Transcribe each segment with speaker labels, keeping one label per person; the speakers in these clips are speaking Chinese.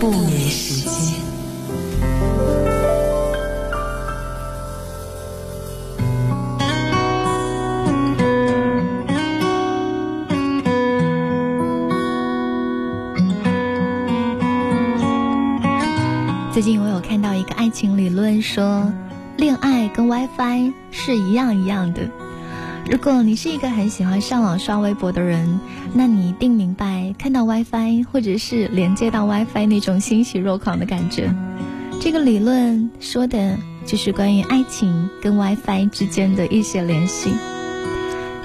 Speaker 1: 不眠时间。
Speaker 2: 最近我有看到一个爱情理论，说恋爱跟 WiFi 是一样一样的。如果你是一个很喜欢上网刷微博的人，那你一定明白看到 WiFi 或者是连接到 WiFi 那种欣喜若狂的感觉。这个理论说的就是关于爱情跟 WiFi 之间的一些联系。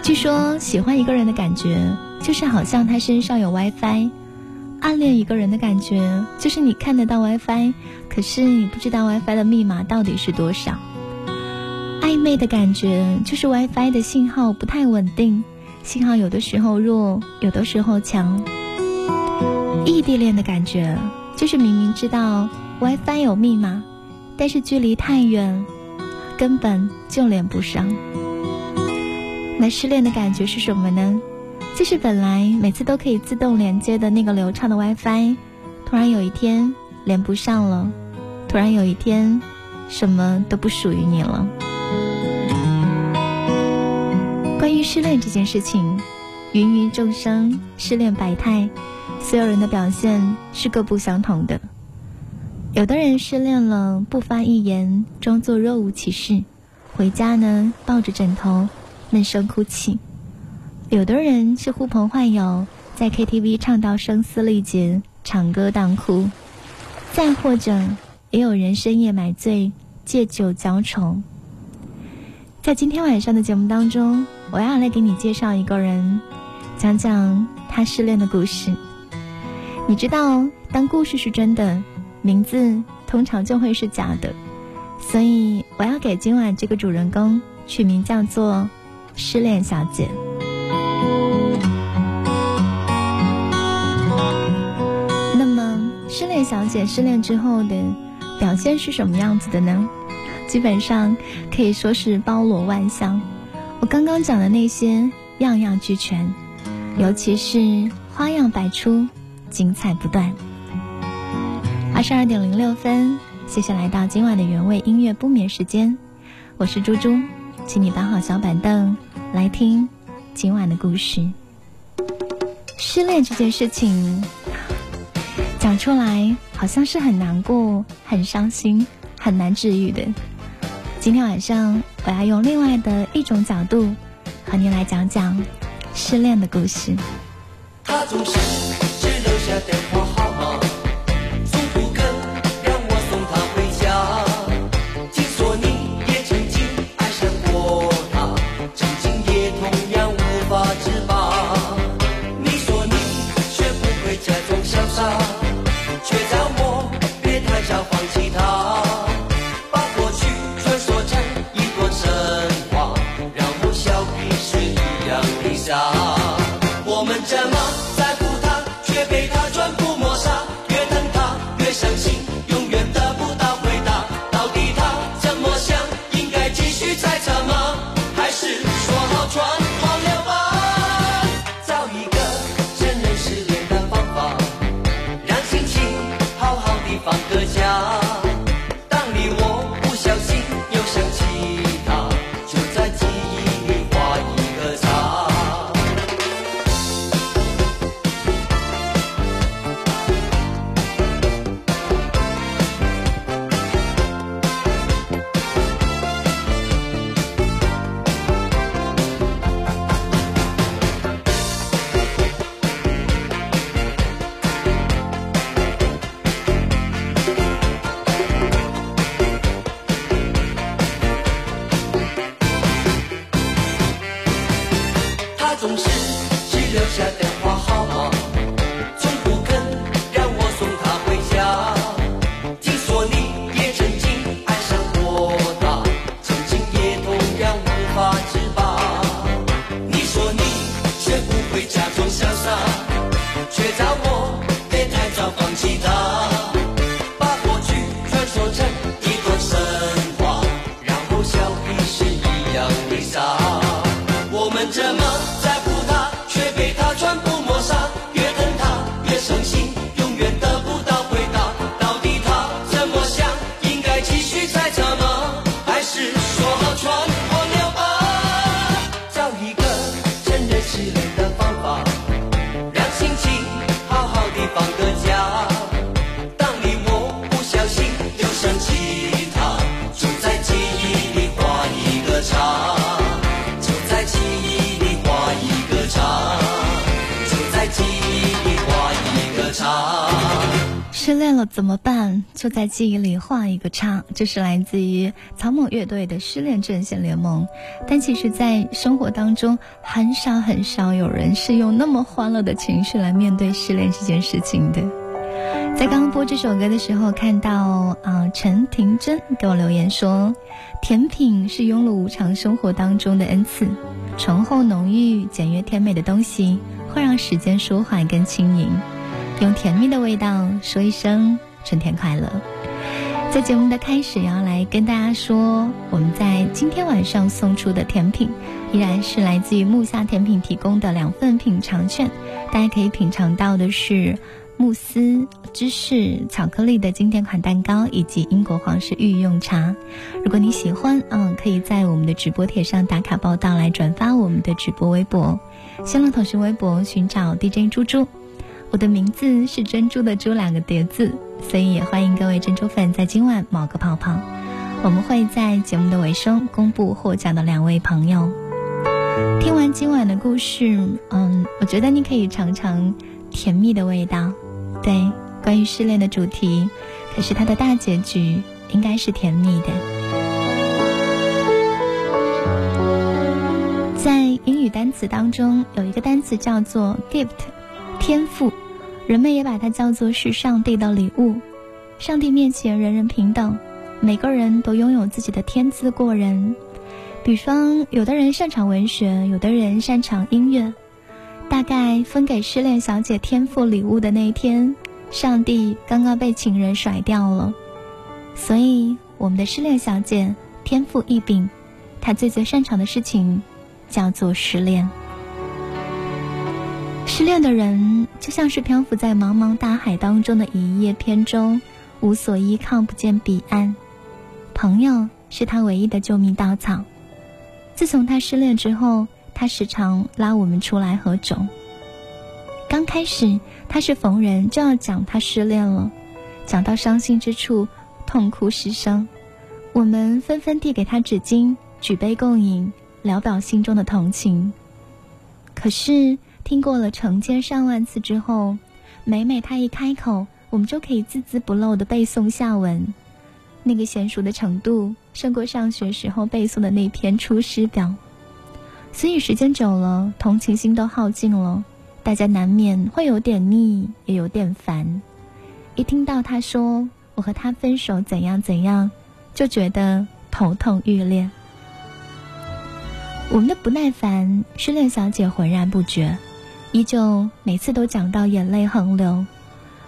Speaker 2: 据说喜欢一个人的感觉，就是好像他身上有 WiFi；暗恋一个人的感觉，就是你看得到 WiFi，可是你不知道 WiFi 的密码到底是多少。暧昧的感觉就是 WiFi 的信号不太稳定，信号有的时候弱，有的时候强。异地恋的感觉就是明明知道 WiFi 有密码，但是距离太远，根本就连不上。那失恋的感觉是什么呢？就是本来每次都可以自动连接的那个流畅的 WiFi，突然有一天连不上了，突然有一天什么都不属于你了。关于失恋这件事情，芸芸众生，失恋百态，所有人的表现是各不相同的。有的人失恋了，不发一言，装作若无其事，回家呢抱着枕头闷声哭泣；有的人是呼朋唤友，在 KTV 唱到声嘶力竭，唱歌当哭；再或者，也有人深夜买醉，借酒浇愁。在今天晚上的节目当中。我要来给你介绍一个人，讲讲他失恋的故事。你知道，当故事是真的，名字通常就会是假的。所以，我要给今晚这个主人公取名叫做“失恋小姐”。那么，失恋小姐失恋之后的表现是什么样子的呢？基本上可以说是包罗万象。我刚刚讲的那些样样俱全，尤其是花样百出，精彩不断。二十二点零六分，谢谢来到今晚的原味音乐不眠时间，我是猪猪，请你搬好小板凳来听今晚的故事。失恋这件事情讲出来，好像是很难过、很伤心、很难治愈的。今天晚上，我要用另外的一种角度和您来讲讲失恋的故事。
Speaker 3: 他总是只留下电话失恋
Speaker 2: 了怎么办？就在记忆里画一个叉。这是来自于草蜢乐队的《失恋阵线联盟》，但其实，在生活当中，很少很少有人是用那么欢乐的情绪来面对失恋这件事情的。在刚刚播这首歌的时候，看到啊，陈婷真给我留言说：“甜品是庸碌无常生活当中的恩赐，醇厚浓郁、简约甜美的东西，会让时间舒缓跟轻盈。”用甜蜜的味道说一声春天快乐。在节目的开始，要来跟大家说，我们在今天晚上送出的甜品，依然是来自于木下甜品提供的两份品尝券。大家可以品尝到的是慕斯芝士巧克力的经典款蛋糕，以及英国皇室御用茶。如果你喜欢，嗯，可以在我们的直播帖上打卡报道，来转发我们的直播微博，新浪腾讯微博寻找 DJ 猪猪。我的名字是珍珠的珠两个叠字，所以也欢迎各位珍珠粉在今晚冒个泡泡。我们会在节目的尾声公布获奖的两位朋友。听完今晚的故事，嗯，我觉得你可以尝尝甜蜜的味道。对，关于失恋的主题，可是它的大结局应该是甜蜜的。在英语单词当中，有一个单词叫做 gift，天赋。人们也把它叫做是上帝的礼物。上帝面前人人平等，每个人都拥有自己的天资过人。比方，有的人擅长文学，有的人擅长音乐。大概分给失恋小姐天赋礼物的那一天，上帝刚刚被情人甩掉了。所以，我们的失恋小姐天赋异禀，她最最擅长的事情叫做失恋。失恋的人就像是漂浮在茫茫大海当中的一叶扁舟，无所依靠，不见彼岸。朋友是他唯一的救命稻草。自从他失恋之后，他时常拉我们出来喝酒。刚开始，他是逢人就要讲他失恋了，讲到伤心之处，痛哭失声。我们纷纷递给他纸巾，举杯共饮，聊表心中的同情。可是。听过了成千上万次之后，每每他一开口，我们就可以字字不漏的背诵下文，那个娴熟的程度胜过上学时候背诵的那篇《出师表》。所以时间久了，同情心都耗尽了，大家难免会有点腻，也有点烦。一听到他说我和他分手怎样怎样，就觉得头痛欲裂。我们的不耐烦，失恋小姐浑然不觉。依旧每次都讲到眼泪横流，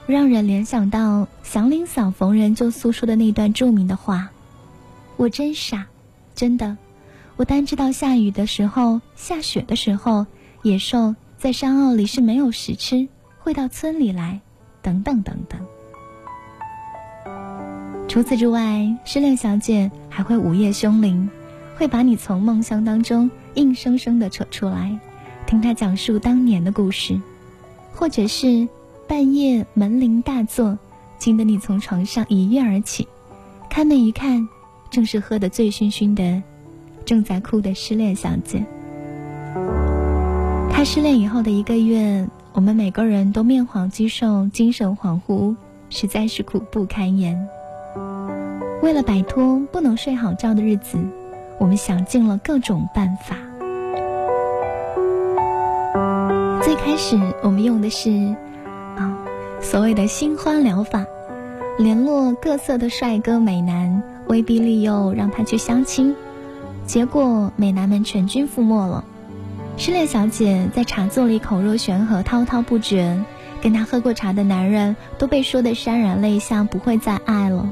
Speaker 2: 让人联想到祥林嫂逢人就诉说的那段著名的话：“我真傻，真的，我单知道下雨的时候、下雪的时候，野兽在山坳里是没有食吃，会到村里来，等等等等。”除此之外，失恋小姐还会午夜凶铃，会把你从梦乡当中硬生生的扯出来。听他讲述当年的故事，或者是半夜门铃大作，惊得你从床上一跃而起，开门一看，正是喝得醉醺醺的，正在哭的失恋小姐。他失恋以后的一个月，我们每个人都面黄肌瘦，精神恍惚，实在是苦不堪言。为了摆脱不能睡好觉的日子，我们想尽了各种办法。开始我们用的是啊所谓的新欢疗法，联络各色的帅哥美男，威逼利诱让他去相亲，结果美男们全军覆没了。失恋小姐在茶座里口若悬河，滔滔不绝，跟她喝过茶的男人都被说得潸然泪下，不会再爱了。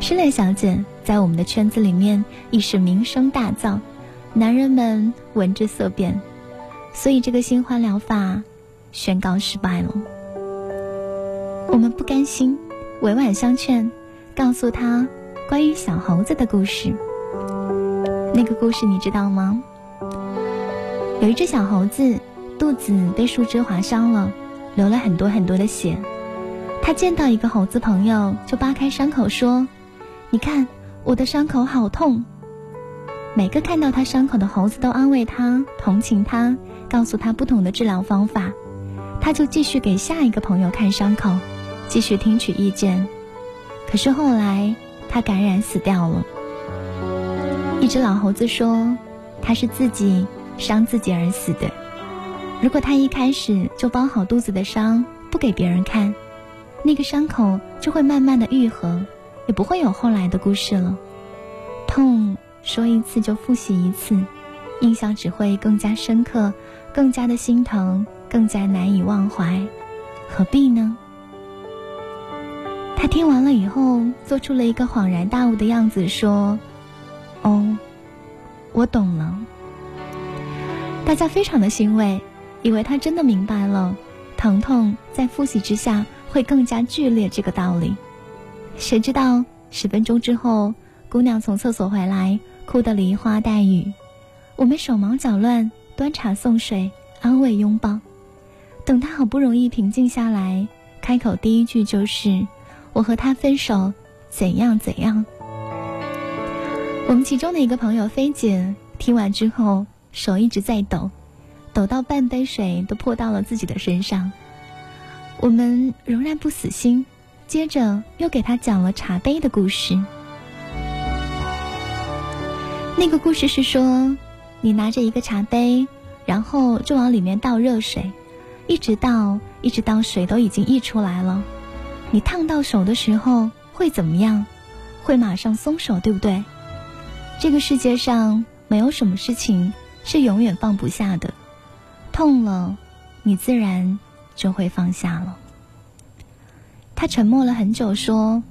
Speaker 2: 失恋小姐在我们的圈子里面已是名声大噪，男人们闻之色变。所以这个新欢疗法宣告失败了。我们不甘心，委婉相劝，告诉他关于小猴子的故事。那个故事你知道吗？有一只小猴子，肚子被树枝划伤了，流了很多很多的血。他见到一个猴子朋友，就扒开伤口说：“你看，我的伤口好痛。”每个看到他伤口的猴子都安慰他，同情他。告诉他不同的治疗方法，他就继续给下一个朋友看伤口，继续听取意见。可是后来他感染死掉了。一只老猴子说：“他是自己伤自己而死的。如果他一开始就包好肚子的伤，不给别人看，那个伤口就会慢慢的愈合，也不会有后来的故事了。痛说一次就复习一次，印象只会更加深刻，更加的心疼，更加难以忘怀，何必呢？”他听完了以后，做出了一个恍然大悟的样子，说：“哦，我懂了。”大家非常的欣慰，以为他真的明白了，疼痛在复习之下会更加剧烈这个道理。谁知道十分钟之后，姑娘从厕所回来，哭得梨花带雨。我们手忙脚乱，端茶送水，安慰拥抱。等他好不容易平静下来，开口第一句就是。我和他分手，怎样怎样？我们其中的一个朋友菲姐听完之后，手一直在抖，抖到半杯水都泼到了自己的身上。我们仍然不死心，接着又给他讲了茶杯的故事。那个故事是说，你拿着一个茶杯，然后就往里面倒热水，一直倒，一直到水都已经溢出来了。你烫到手的时候会怎么样？会马上松手，对不对？这个世界上没有什么事情是永远放不下的，痛了，你自然就会放下了。他沉默了很久，说：“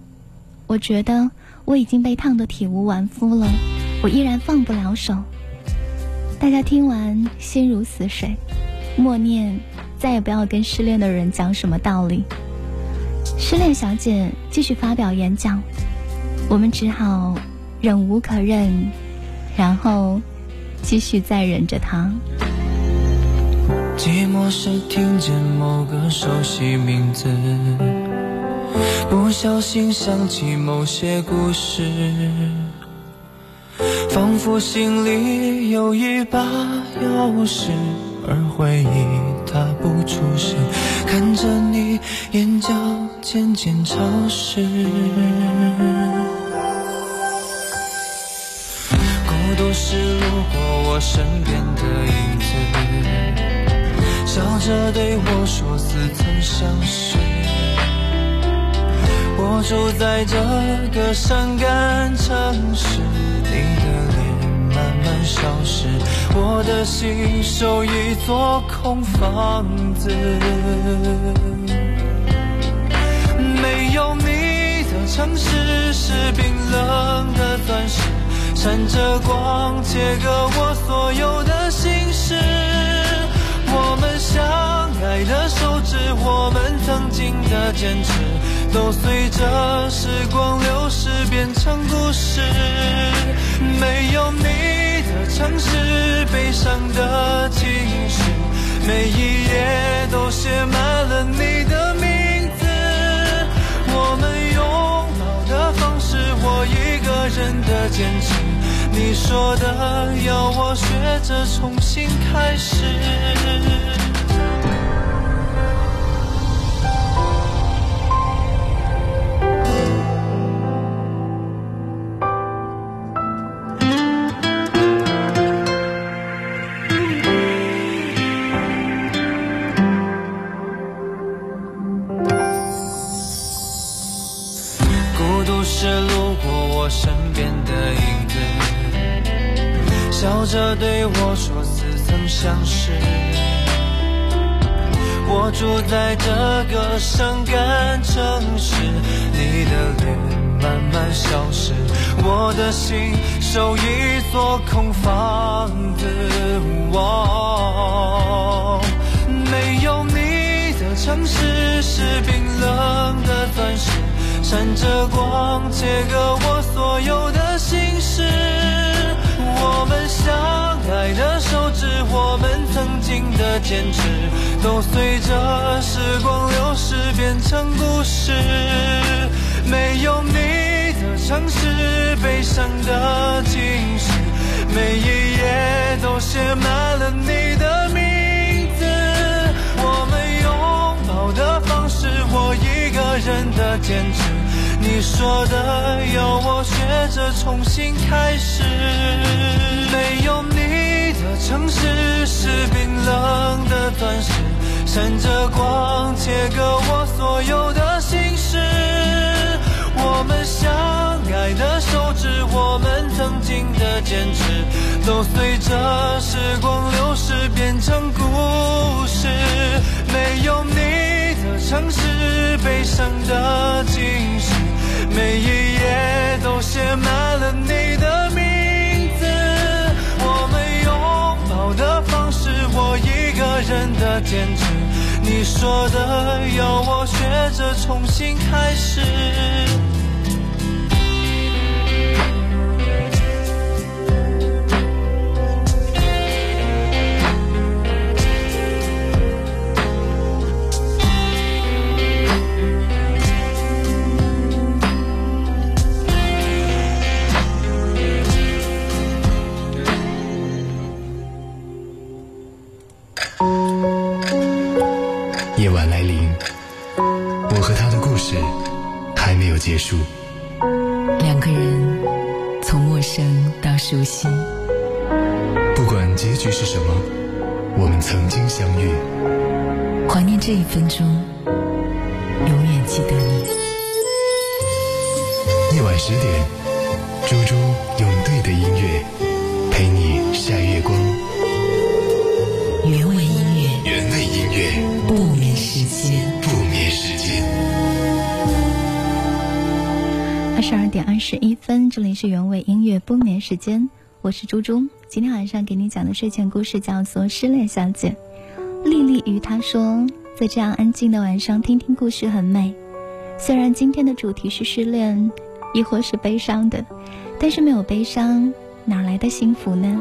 Speaker 2: 我觉得我已经被烫得体无完肤了，我依然放不了手。”大家听完心如死水，默念：再也不要跟失恋的人讲什么道理。失恋小姐继续发表演讲，我们只好忍无可忍，然后继续再忍着她。
Speaker 1: 寂寞时听见某个熟悉名字，不小心想起某些故事，仿佛心里有一把钥匙，而回忆它不出声，看着你眼角。渐渐潮湿，孤独是路过我身边的影子，笑着对我说似曾相识。我住在这个伤感城市，你的慢慢消失，我的心守一座空房子。没有你的城市是冰冷的钻石，闪着光，切割我所有的心事。我们相爱的手指，我们曾经的坚持，都随着时光流逝变成故事。没有你的城市，悲伤的情绪，每一页都写满了你的名字。我们拥抱的方式。我一个人的坚持，你说的要我学着重新开始。着对我说似曾相识，我住在这个伤感城市，你的脸慢慢消失，我的心守一座空房子。没有你的城市是冰冷的钻石，闪着光，切割我所有的心事。我们相爱的手指，我们曾经的坚持，都随着时光流逝变成故事。没有你的城市，悲伤的情绪，每一页都写满了你的名字。我们拥抱的方式，我一个人的坚持。你说的要我学着重新开始，没有你的城市是冰冷的钻石，闪着光切割我所有的心事。我们相爱的手指，我们曾经的坚持，都随着时光流逝变成故事。没有你的城市，悲伤的惊喜，每一页都写满了你的名字。我们拥抱的方式，我一个人的坚持。你说的要我学着重新开始。
Speaker 4: 结束。
Speaker 5: 两个人从陌生到熟悉，
Speaker 4: 不管结局是什么，我们曾经相遇。
Speaker 5: 怀念这一分钟，永远记得你。
Speaker 4: 夜晚十点，猪猪
Speaker 2: 十二点二十一分，这里是原味音乐不眠时间，我是猪猪。今天晚上给你讲的睡前故事叫做《失恋小姐》。丽丽与她说，在这样安静的晚上听听故事很美。虽然今天的主题是失恋，亦或是悲伤的，但是没有悲伤，哪来的幸福呢？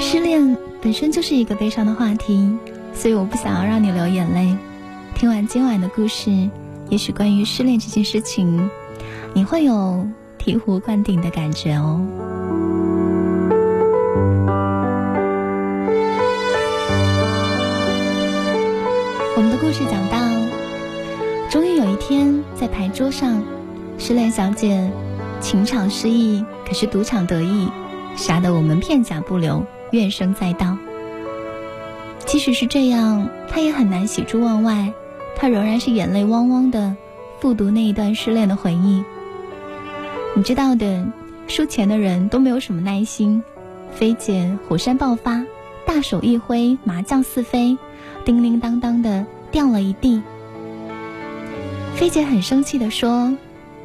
Speaker 2: 失恋本身就是一个悲伤的话题，所以我不想要让你流眼泪。听完今晚的故事，也许关于失恋这件事情，你会有醍醐灌顶的感觉哦。我们的故事讲到，终于有一天，在牌桌上，失恋小姐情场失意，可是赌场得意，杀得我们片甲不留，怨声载道。即使是这样，她也很难喜出望外，她仍然是眼泪汪汪的复读那一段失恋的回忆。你知道的，输钱的人都没有什么耐心。菲姐火山爆发，大手一挥，麻将四飞，叮铃当当的掉了一地。菲姐很生气的说：“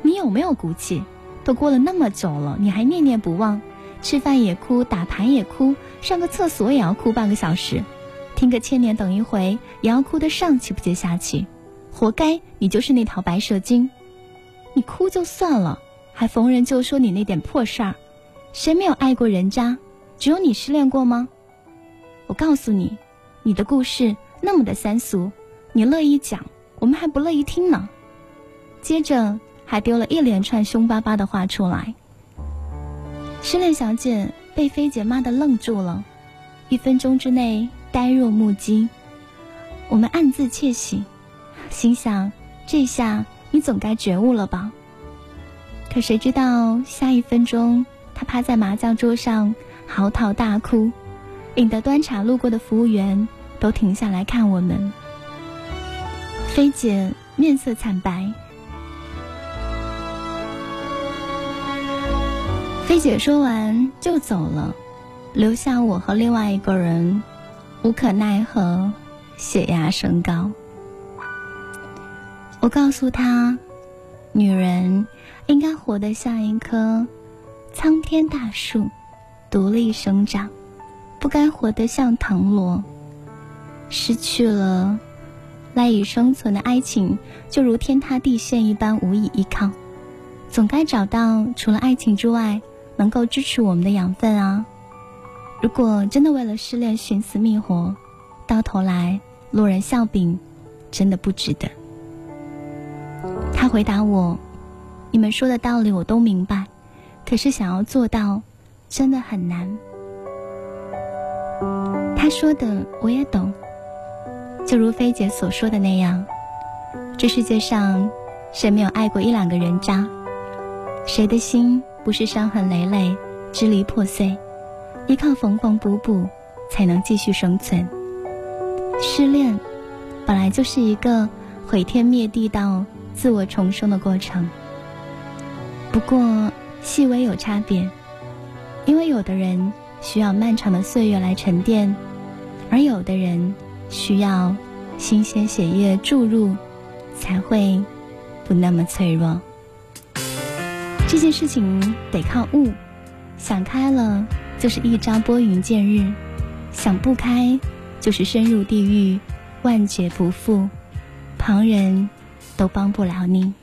Speaker 2: 你有没有骨气？都过了那么久了，你还念念不忘？吃饭也哭，打牌也哭，上个厕所也要哭半个小时，听个千年等一回也要哭得上气不接下气，活该你就是那条白蛇精！你哭就算了，还逢人就说你那点破事儿，谁没有爱过人家？只有你失恋过吗？我告诉你，你的故事那么的三俗，你乐意讲，我们还不乐意听呢。接着还丢了一连串凶巴巴的话出来。失恋小姐被菲姐骂得愣住了，一分钟之内呆若木鸡。我们暗自窃喜，心想这下你总该觉悟了吧？可谁知道下一分钟，她趴在麻将桌上嚎啕大哭，引得端茶路过的服务员都停下来看我们。菲姐面色惨白。菲姐说完就走了，留下我和另外一个人，无可奈何，血压升高。我告诉她，女人应该活得像一棵苍天大树，独立生长，不该活得像藤萝。失去了赖以生存的爱情，就如天塌地陷一般无以依靠，总该找到除了爱情之外。能够支持我们的养分啊！如果真的为了失恋寻死觅活，到头来落人笑柄，真的不值得。他回答我：“你们说的道理我都明白，可是想要做到，真的很难。”他说的我也懂，就如菲姐所说的那样，这世界上
Speaker 6: 谁没有爱过一两个人渣？谁的心不是伤痕累累、支离破碎？依靠缝缝补补，才能继续生存。失恋本来就是一个毁天灭地到自我重生的过程，不过细微有差别，因为有的人需要漫长的岁月来沉淀，而有的人需要新鲜血液注入，才会不那么脆弱。这件事情得靠悟，想开了。就是一朝拨云见日，想不开就是深入地狱，万劫不复，旁人都帮不了你。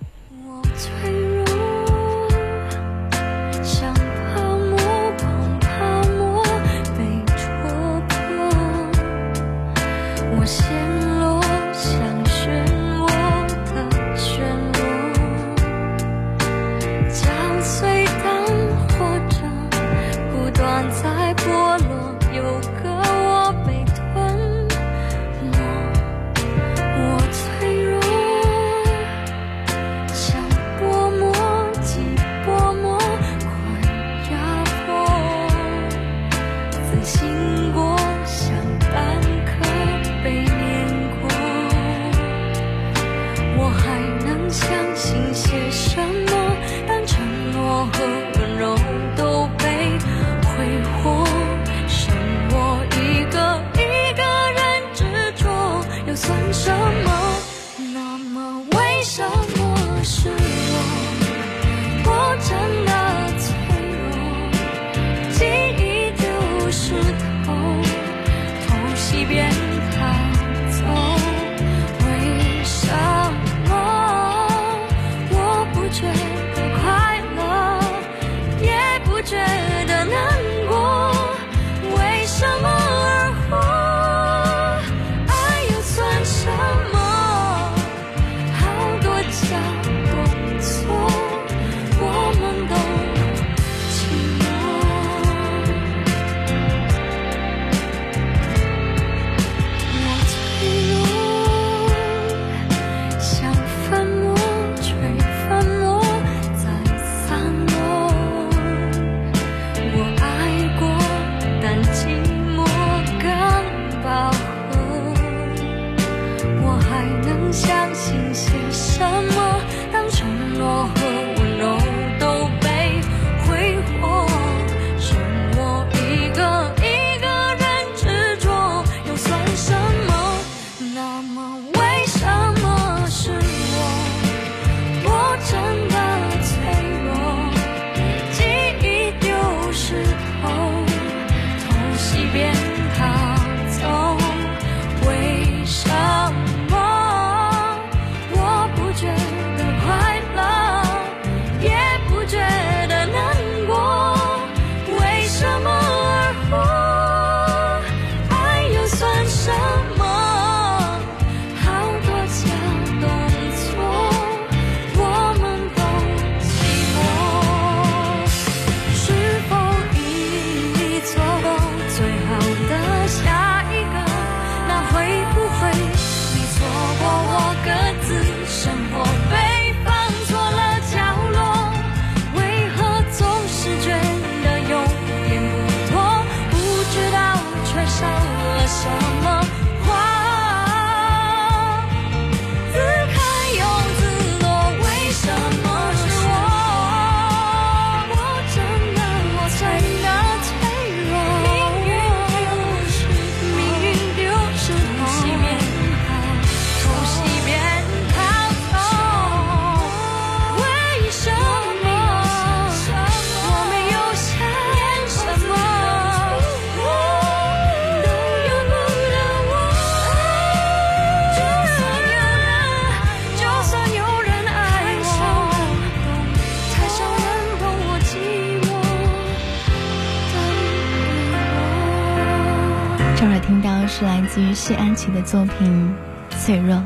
Speaker 6: 自于谢安琪的作品《脆弱》。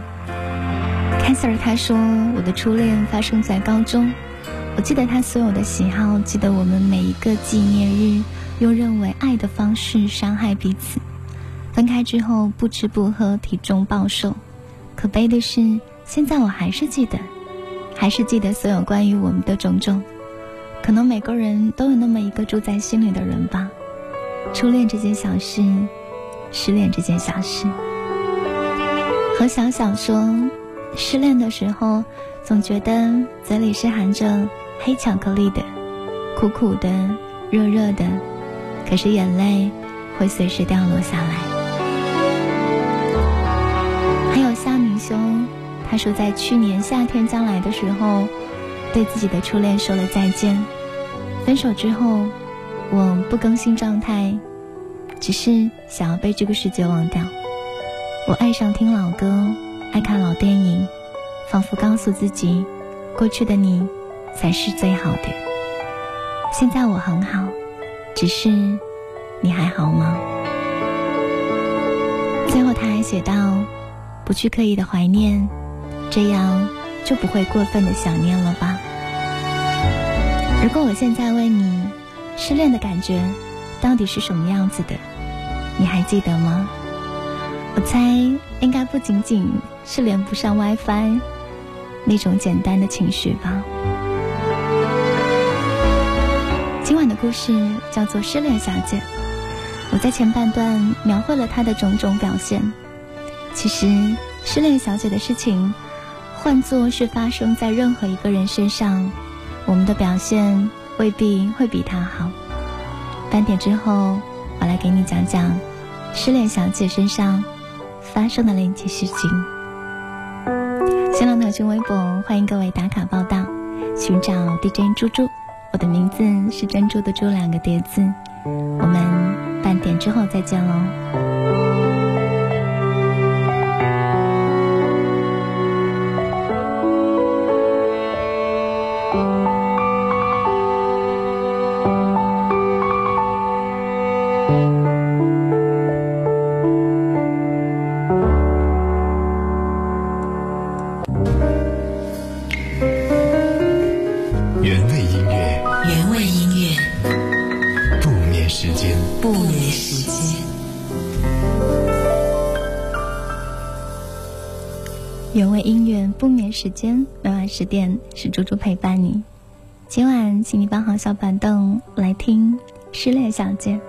Speaker 6: Cancer 他说：“我的初恋发生在高中，我记得他所有的喜好，记得我们每一个纪念日，用认为爱的方式伤害彼此。分开之后不吃不喝，体重暴瘦。可悲的是，现在我还是记得，
Speaker 2: 还是记得所有关于我们的种种。可能每个人都有那么一个住在心里的人吧。初恋这件小事，失恋这件小事。和小小说，失恋的时候，总觉得嘴里是含着黑巧克力的，苦苦的，热热的，可是眼泪会随时掉落下来。还有夏明兄，他说在去年夏天将来的时候，对自己的初恋说了再见。分手之后，我不更新状态，只是想要被这个世界忘掉。我爱上听老歌，爱看老电影，仿佛告诉自己，过去的你才是最好的。现在我很好，只是你还好吗？最后他还写道：“不去刻意的怀念，这样就不会过分的想念了吧？”如果我现在问你，失恋的感觉到底是什么样子的，你还记得吗？我猜应该不仅仅是连不上 WiFi 那种简单的情绪吧。今晚的故事叫做《失恋小姐》，我在前半段描绘了她的种种表现。其实，失恋小姐的事情，换作是发生在任何一个人身上。我们的表现未必会比她好。半点之后，我来给你讲讲失恋小姐身上发生的那件事情。新浪、腾讯、微博，欢迎各位打卡报道，寻找 DJ 猪猪。我的名字是珍珠的珠两个叠字。我们半点之后再见喽。十点是猪猪陪伴你。今晚请你搬好小板凳来听《失恋小姐》。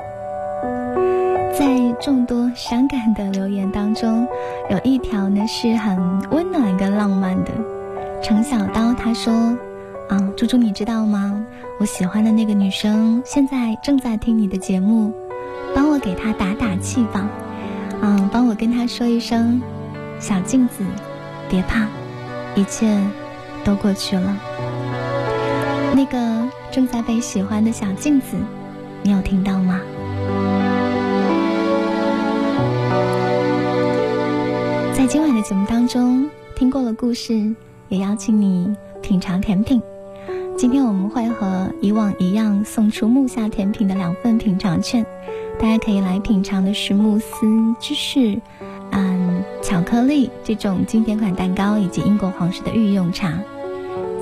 Speaker 2: 在众多伤感的留言当中，有一条呢是很温暖跟浪漫的。程小刀他说：“啊，猪猪你知道吗？我喜欢的那个女生现在正在听你的节目，帮我给她打打气吧。嗯，帮我跟她说一声，小镜子，别怕。”一切都过去了。那个正在被喜欢的小镜子，你有听到吗？在今晚的节目当中，听过了故事，也邀请你品尝甜品。今天我们会和以往一样送出木下甜品的两份品尝券，大家可以来品尝的是慕斯芝士。嗯，巧克力这种经典款蛋糕，以及英国皇室的御用茶。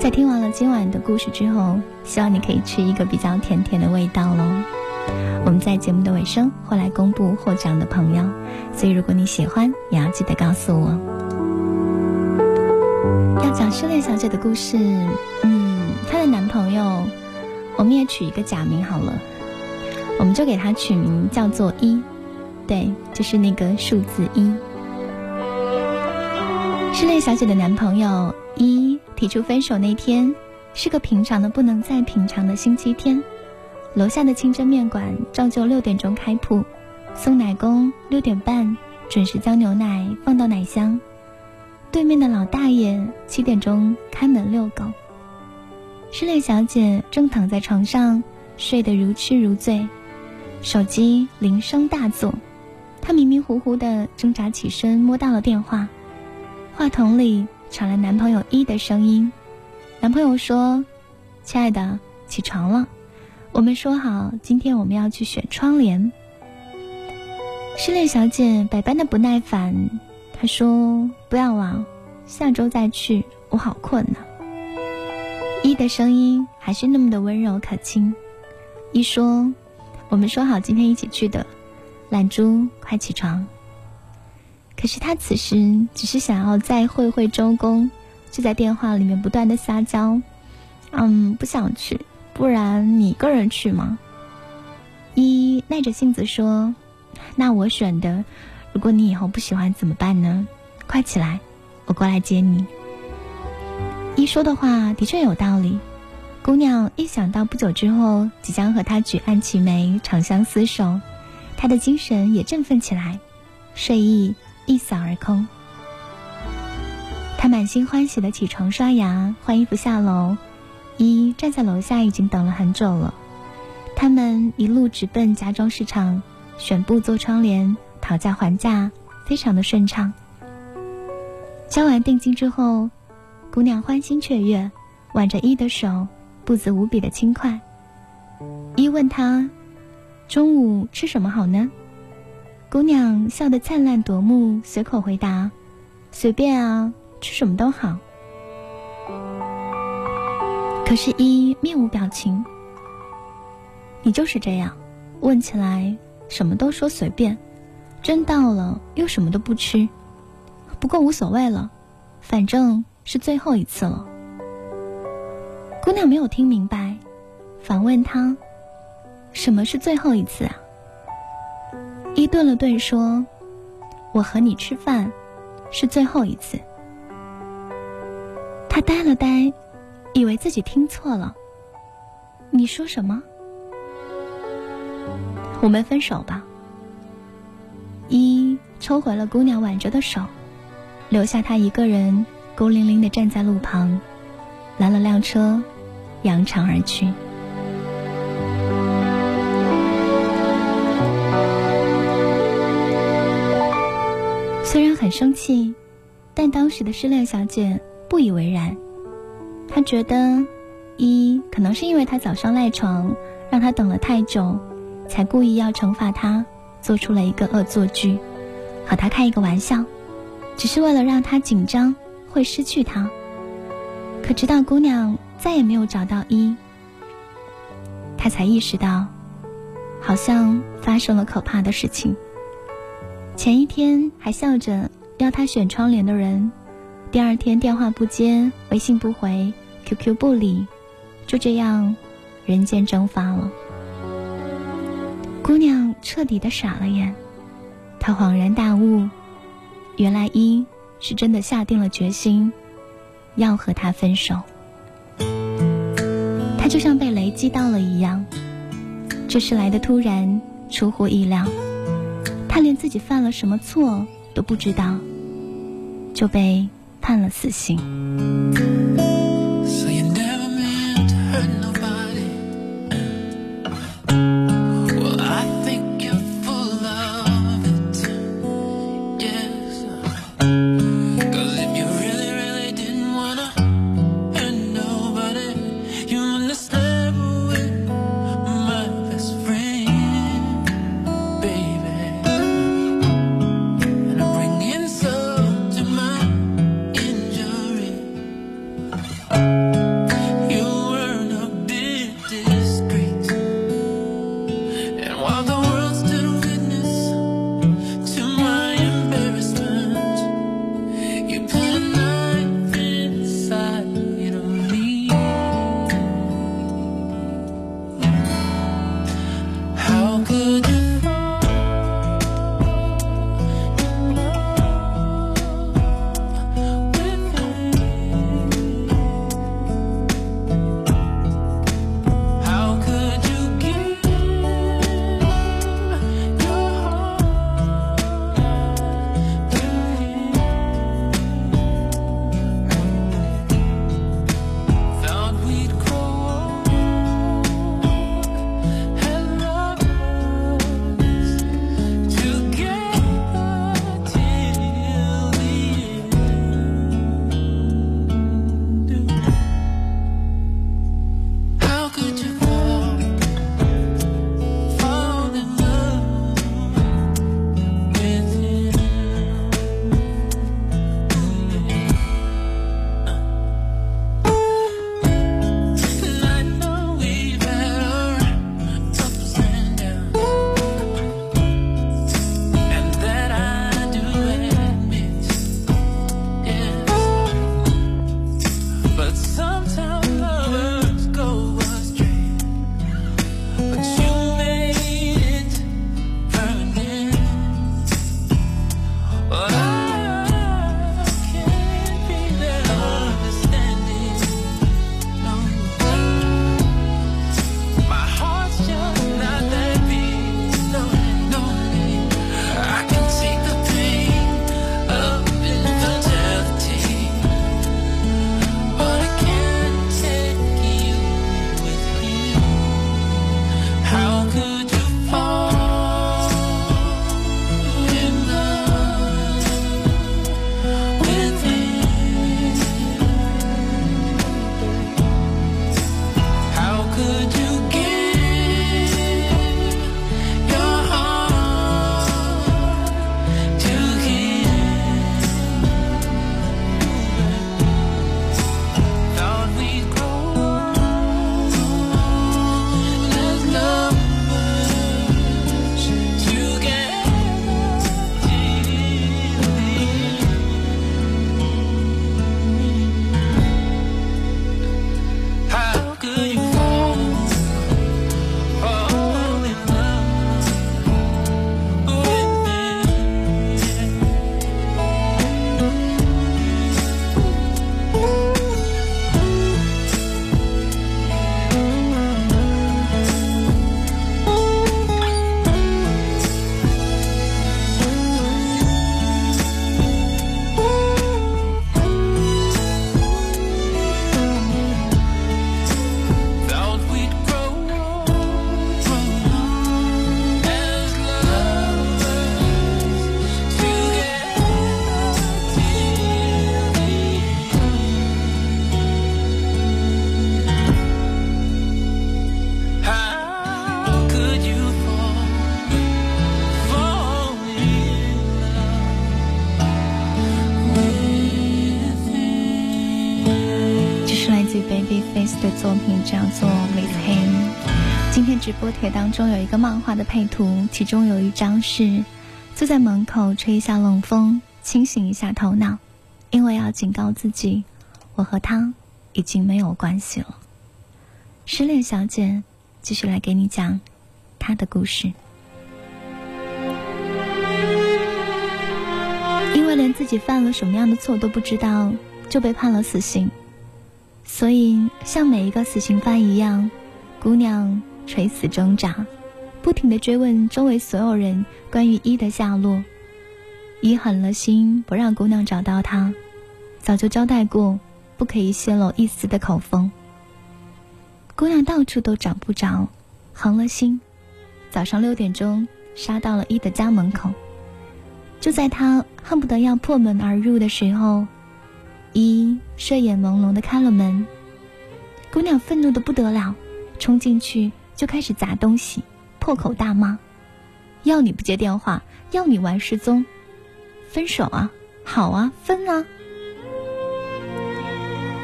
Speaker 2: 在听完了今晚的故事之后，希望你可以吃一个比较甜甜的味道喽。我们在节目的尾声会来公布获奖的朋友，所以如果你喜欢，也要记得告诉我。要讲失恋小姐的故事，嗯，她的男朋友，我们也取一个假名好了，我们就给他取名叫做一。对，就是那个数字一。失恋小姐的男朋友一提出分手那天，是个平常的不能再平常的星期天。楼下的清真面馆照旧六点钟开铺，送奶工六点半准时将牛奶放到奶箱。对面的老大爷七点钟开门遛狗。失恋小姐正躺在床上睡得如痴如醉，手机铃声大作。她迷迷糊糊的挣扎起身，摸到了电话，话筒里传来男朋友一的声音。男朋友说：“亲爱的，起床了，我们说好今天我们要去选窗帘。”失恋小姐百般的不耐烦，她说：“不要了，下周再去，我好困呐。”一的声音还是那么的温柔可亲。一说：“我们说好今天一起去的。”懒猪，快起床！可是他此时只是想要再会会周公，就在电话里面不断的撒娇，嗯，不想去，不然你一个人去吗？一耐着性子说：“那我选的，如果你以后不喜欢怎么办呢？快起来，我过来接你。”一说的话的确有道理。姑娘一想到不久之后即将和他举案齐眉、长相厮守，她的精神也振奋起来，睡意一扫而空。他满心欢喜的起床刷牙、换衣服下楼，一站在楼下已经等了很久了。他们一路直奔家装市场，选布做窗帘，讨价还价，非常的顺畅。交完定金之后，姑娘欢欣雀跃，挽着一的手，步子无比的轻快。一问他，中午吃什么好呢？姑娘笑得灿烂夺目，随口回答：“随便啊，吃什么都好。”可是，一面无表情。你就是这样，问起来什么都说随便，真到了又什么都不吃。不过无所谓了，反正是最后一次了。姑娘没有听明白，反问他：“什么是最后一次啊？”一顿了顿说：“我和你吃饭，是最后一次。”他呆了呆，以为自己听错了。你说什么？我们分手吧。一抽回了姑娘挽着的手，留下她一个人孤零零的站在路旁，拦了辆车，扬长而去。虽然很生气，但当时的失恋小姐不以为然。她觉得，一可能是因为她早上赖床，让她等了太久。才故意要惩罚他，做出了一个恶作剧，和他开一个玩笑，只是为了让他紧张，会失去他。可直到姑娘再也没有找到一，他才意识到，好像发生了可怕的事情。前一天还笑着要他选窗帘的人，第二天电话不接，微信不回，QQ 不理，就这样，人间蒸发了。姑娘彻底的傻了眼，她恍然大悟，原来一是真的下定了决心，要和他分手。他就像被雷击到了一样，这事来的突然，出乎意料，他连自己犯了什么错都不知道，就被判了死刑。直播帖当中有一个漫画的配图，其中有一张是坐在门口吹一下冷风，清醒一下头脑，因为要警告自己，我和他已经没有关系了。失恋小姐继续来给你讲她的故事。因为连自己犯了什么样的错都不知道，就被判了死刑。所以，像每一个死刑犯一样，姑娘垂死挣扎，不停的追问周围所有人关于一的下落。一狠了心不让姑娘找到他，早就交代过，不可以泄露一丝的口风。姑娘到处都找不着，横了心，早上六点钟杀到了一的家门口。就在他恨不得要破门而入的时候。一睡眼朦胧的开了门，姑娘愤怒的不得了，冲进去就开始砸东西，破口大骂：“要你不接电话，要你玩失踪，分手啊，好啊，分啊！”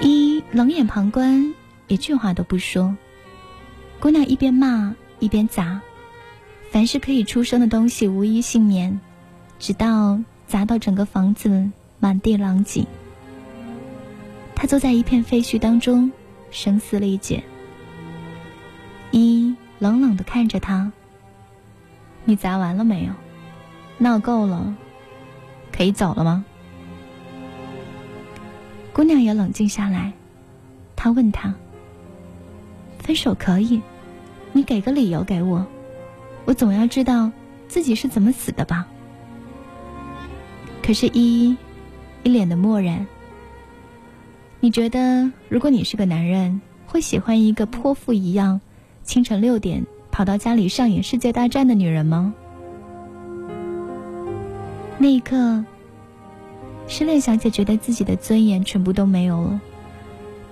Speaker 2: 一冷眼旁观，一句话都不说。姑娘一边骂一边砸，凡是可以出声的东西无一幸免，直到砸到整个房子满地狼藉。他坐在一片废墟当中，声嘶力竭。一冷冷的看着他：“你砸完了没有？闹够了，可以走了吗？”姑娘也冷静下来，她问他：“分手可以，你给个理由给我，我总要知道自己是怎么死的吧？”可是依依一脸的漠然。你觉得，如果你是个男人，会喜欢一个泼妇一样，清晨六点跑到家里上演世界大战的女人吗？那一刻，失恋小姐觉得自己的尊严全部都没有了，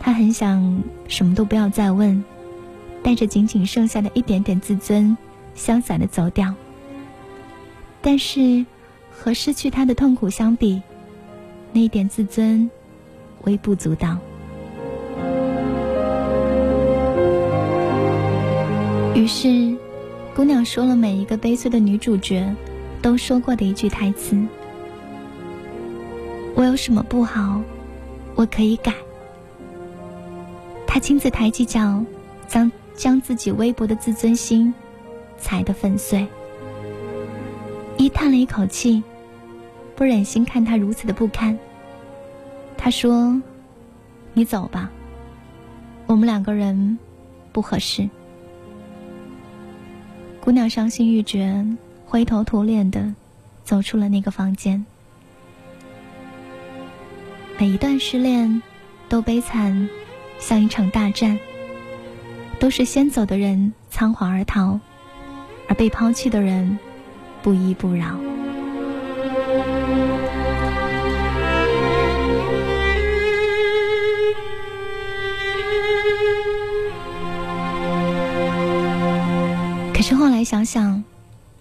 Speaker 2: 她很想什么都不要再问，带着仅仅剩下的一点点自尊，潇洒的走掉。但是，和失去他的痛苦相比，那一点自尊。微不足道。是，姑娘说了每一个悲催的女主角都说过的一句台词：“我有什么不好？我可以改。”她亲自抬起脚，将将自己微薄的自尊心踩得粉碎。一叹了一口气，不忍心看她如此的不堪。他说：“你走吧，我们两个人不合适。”姑娘伤心欲绝，灰头土脸的走出了那个房间。每一段失恋都悲惨，像一场大战。都是先走的人仓皇而逃，而被抛弃的人不依不饶。是后来想想，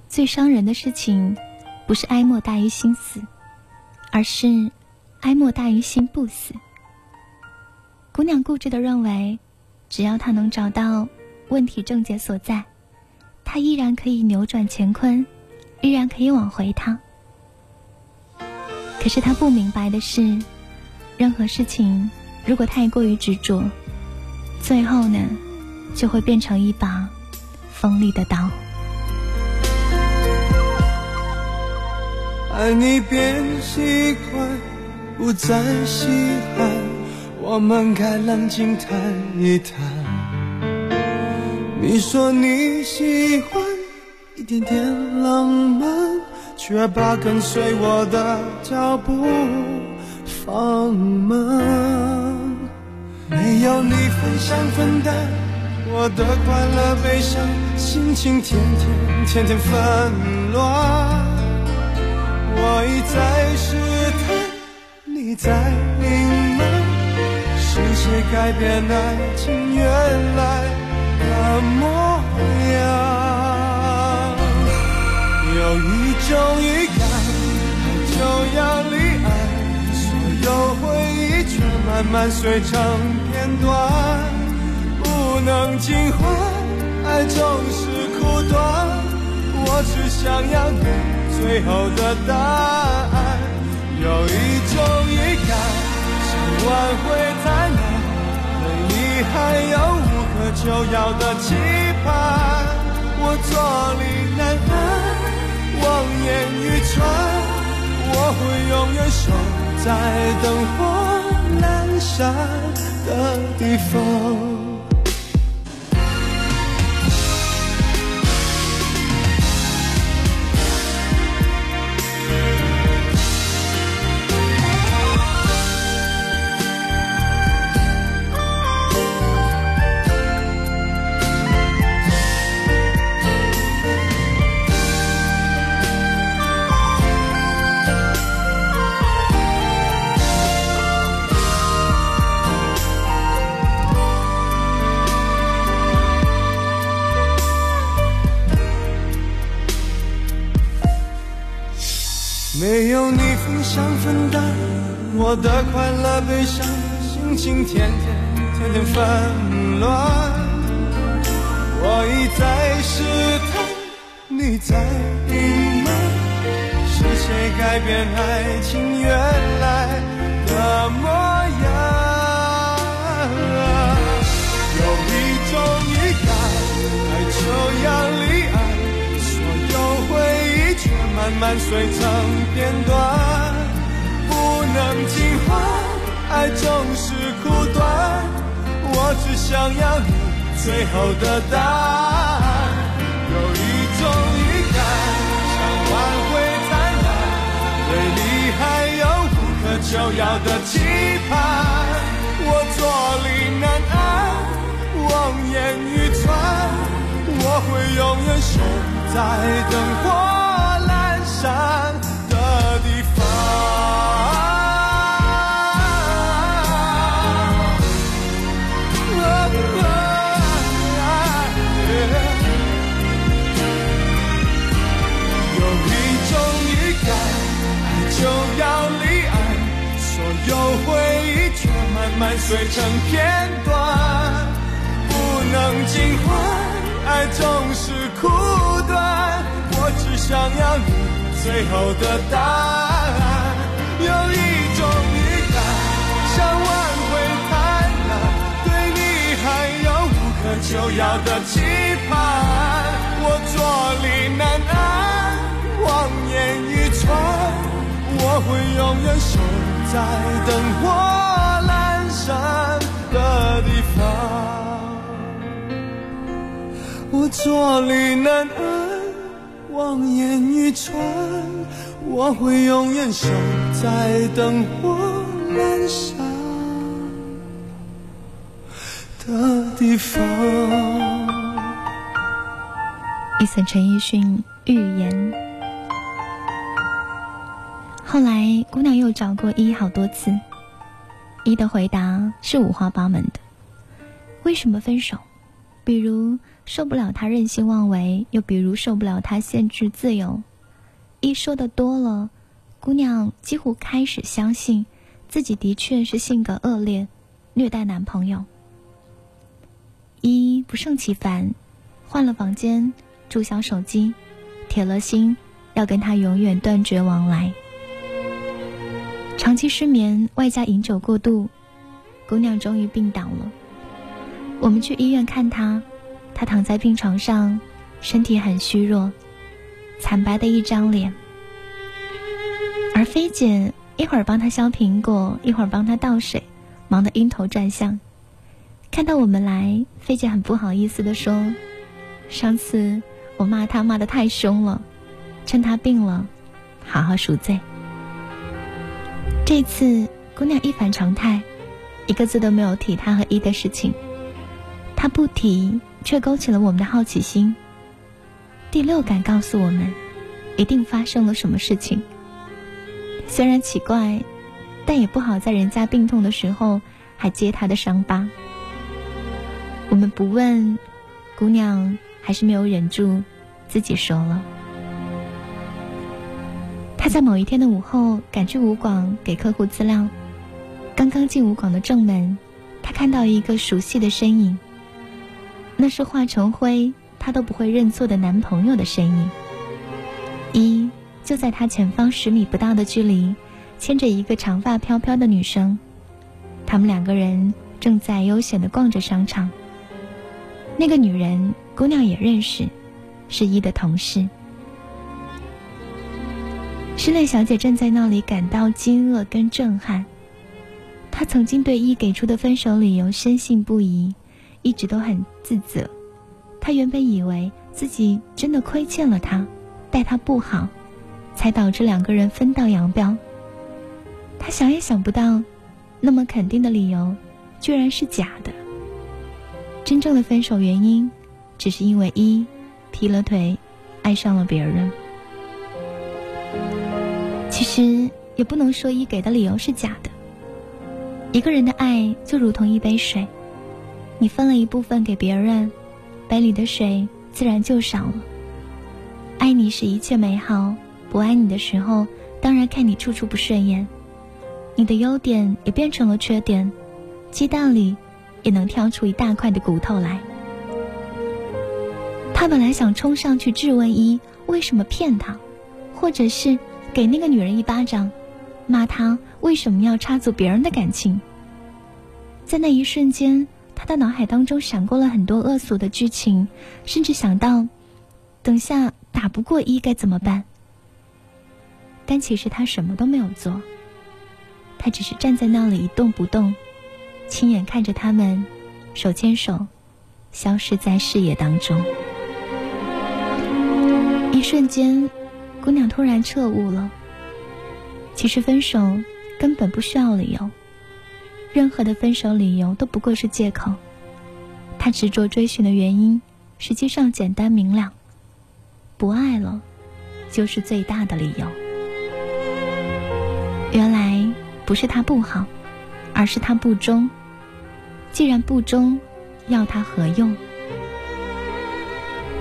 Speaker 2: 最伤人的事情，不是哀莫大于心死，而是哀莫大于心不死。姑娘固执的认为，只要她能找到问题症结所在，她依然可以扭转乾坤，依然可以挽回他。可是她不明白的是，任何事情如果太过于执着，最后呢，就会变成一把。锋利的刀。
Speaker 1: 爱你变习惯，不再稀罕，我们该冷静谈一谈。你说你喜欢一点点浪漫，却把跟随我的脚步放慢。没有你分享分担。我的快乐悲伤，心情天天天天纷乱。我一再试探，你在隐瞒，是谁改变爱情原来的模样？有一种预感，就要离爱，所有回忆。却慢慢碎成片段，不能尽欢，爱总是苦短。我只想要你最后的答案。有一种预感，想挽回太难，对你还有无可救药的期盼。我坐立难安，望眼欲穿。我会永远守在灯火阑珊的地方。想分担，我的快乐悲伤，心情天天天天纷乱。我一再试探，你在隐瞒，是谁改变爱情原来的模样？有一种预感，爱就要离岸，所有回忆却慢慢碎成片段，不能尽欢，爱总是苦短。我只想要你最后的答案。有一种预感，想挽回太难，对你还有无可救药的期盼。我坐立难安，望眼欲穿，我会永远守在灯火碎成片段，不能尽欢，爱总是苦短。我只想要你最后的答案。有一种预感，想挽回太难，对你还有无可救药的期盼。我坐立难安，望眼欲穿，我会永远守在灯火阑山的地方。我坐立难安，望眼欲穿，我会永远守在灯火阑珊的地方。
Speaker 2: 一次陈奕迅预言。后来，姑娘又找过一好多次，一的回答是五花八门的。为什么分手？比如受不了他任性妄为，又比如受不了他限制自由。一说的多了，姑娘几乎开始相信自己的确是性格恶劣，虐待男朋友。一不胜其烦，换了房间。注销手机，铁了心要跟他永远断绝往来。长期失眠，外加饮酒过度，姑娘终于病倒了。我们去医院看她，她躺在病床上，身体很虚弱，惨白的一张脸。而菲姐一会儿帮她削苹果，一会儿帮她倒水，忙得晕头转向。看到我们来，菲姐很不好意思地说：“上次。”我骂她骂的太凶了，趁她病了，好好赎罪。这次姑娘一反常态，一个字都没有提他和一的事情。他不提，却勾起了我们的好奇心。第六感告诉我们，一定发生了什么事情。虽然奇怪，但也不好在人家病痛的时候还揭他的伤疤。我们不问，姑娘。还是没有忍住，自己说了。他在某一天的午后赶去武广给客户资料，刚刚进武广的正门，他看到一个熟悉的身影，那是化成灰他都不会认错的男朋友的身影。一就在他前方十米不到的距离，牵着一个长发飘飘的女生，他们两个人正在悠闲的逛着商场。那个女人，姑娘也认识，是一的同事。失恋小姐站在那里，感到惊愕跟震撼。她曾经对一给出的分手理由深信不疑，一直都很自责。她原本以为自己真的亏欠了他，待他不好，才导致两个人分道扬镳。她想也想不到，那么肯定的理由，居然是假的。真正的分手原因，只是因为一劈了腿，爱上了别人。其实也不能说一给的理由是假的。一个人的爱就如同一杯水，你分了一部分给别人，杯里的水自然就少了。爱你时一切美好，不爱你的时候，当然看你处处不顺眼。你的优点也变成了缺点，鸡蛋里也能挑出一大块的骨头来。他本来想冲上去质问一为什么骗他，或者是。给那个女人一巴掌，骂她为什么要插足别人的感情。在那一瞬间，他的脑海当中闪过了很多恶俗的剧情，甚至想到，等下打不过一该怎么办。但其实他什么都没有做，他只是站在那里一动不动，亲眼看着他们手牵手，消失在视野当中。一瞬间。姑娘突然彻悟了，其实分手根本不需要理由，任何的分手理由都不过是借口。他执着追寻的原因，实际上简单明了，不爱了，就是最大的理由。原来不是他不好，而是他不忠。既然不忠，要他何用？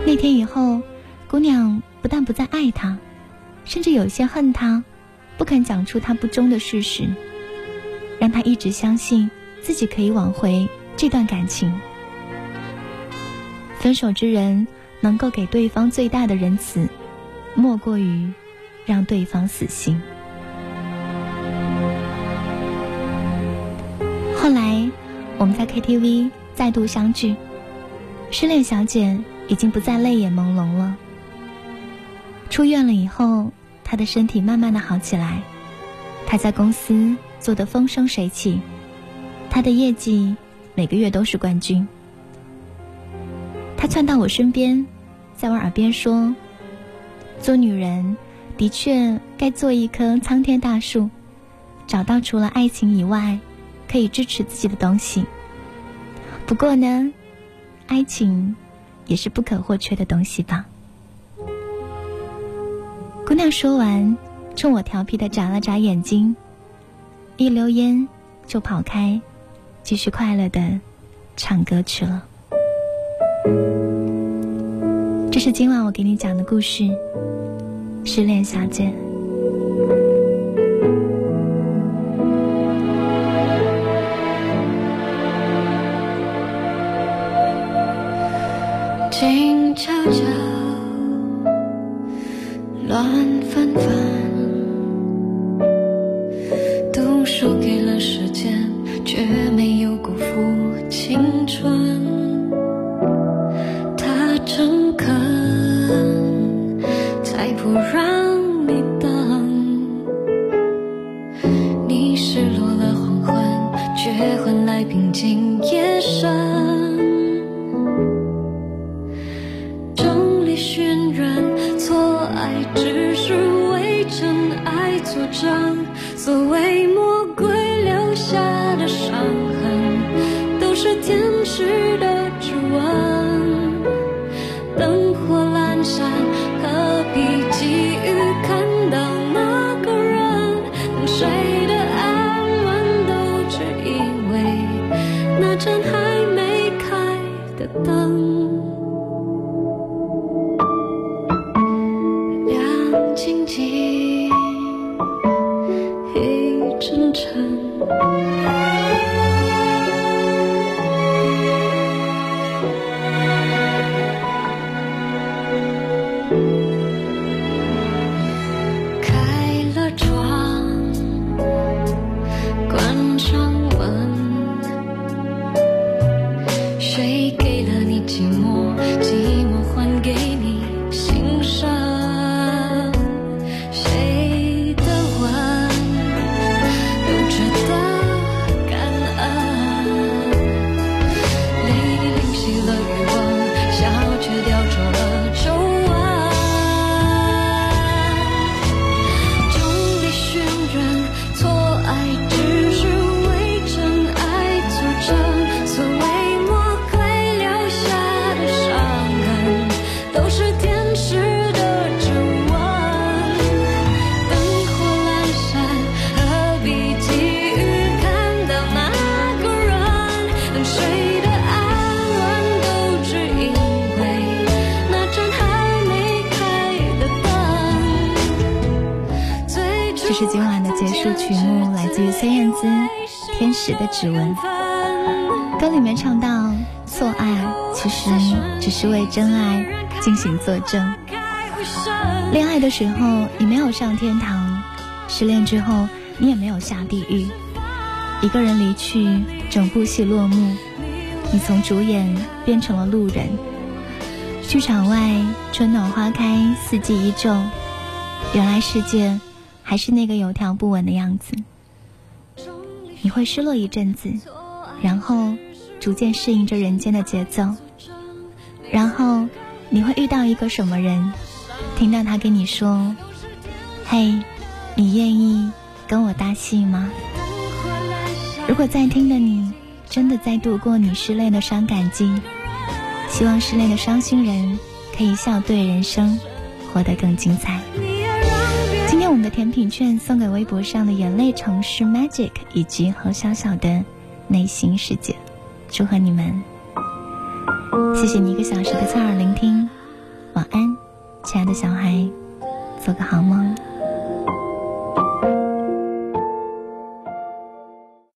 Speaker 2: 那天以后，姑娘不但不再爱他。甚至有些恨他，不肯讲出他不忠的事实，让他一直相信自己可以挽回这段感情。分手之人能够给对方最大的仁慈，莫过于让对方死心。后来我们在 KTV 再度相聚，失恋小姐已经不再泪眼朦胧了。出院了以后，他的身体慢慢的好起来，他在公司做得风生水起，他的业绩每个月都是冠军。他窜到我身边，在我耳边说：“做女人的确该做一棵苍天大树，找到除了爱情以外可以支持自己的东西。不过呢，爱情也是不可或缺的东西吧。”姑娘说完，冲我调皮的眨了眨眼睛，一溜烟就跑开，继续快乐的唱歌去了。这是今晚我给你讲的故事，《失恋小姐》。
Speaker 6: 静悄悄。青春。他诚恳，才不让你等。你失落了黄昏，却换来平静夜深。天使的指纹》。
Speaker 2: 歌里面唱到：“错爱其实只是为真爱进行作证。恋爱的时候你没有上天堂，失恋之后你也没有下地狱。一个人离去，整部戏落幕，你从主演变成了路人。剧场外春暖花开，四季依旧，原来世界。”还是那个有条不紊的样子，你会失落一阵子，然后逐渐适应着人间的节奏，然后你会遇到一个什么人，听到他跟你说：“嘿，你愿意跟我搭戏吗？”如果在听的你真的在度过你失恋的伤感季，希望失恋的伤心人可以笑对人生，活得更精彩。甜品券送给微博上的眼泪城市 Magic 以及何小小的内心世界，祝贺你们！谢谢你一个小时的侧耳聆听，晚安，亲爱的小孩，做个好梦。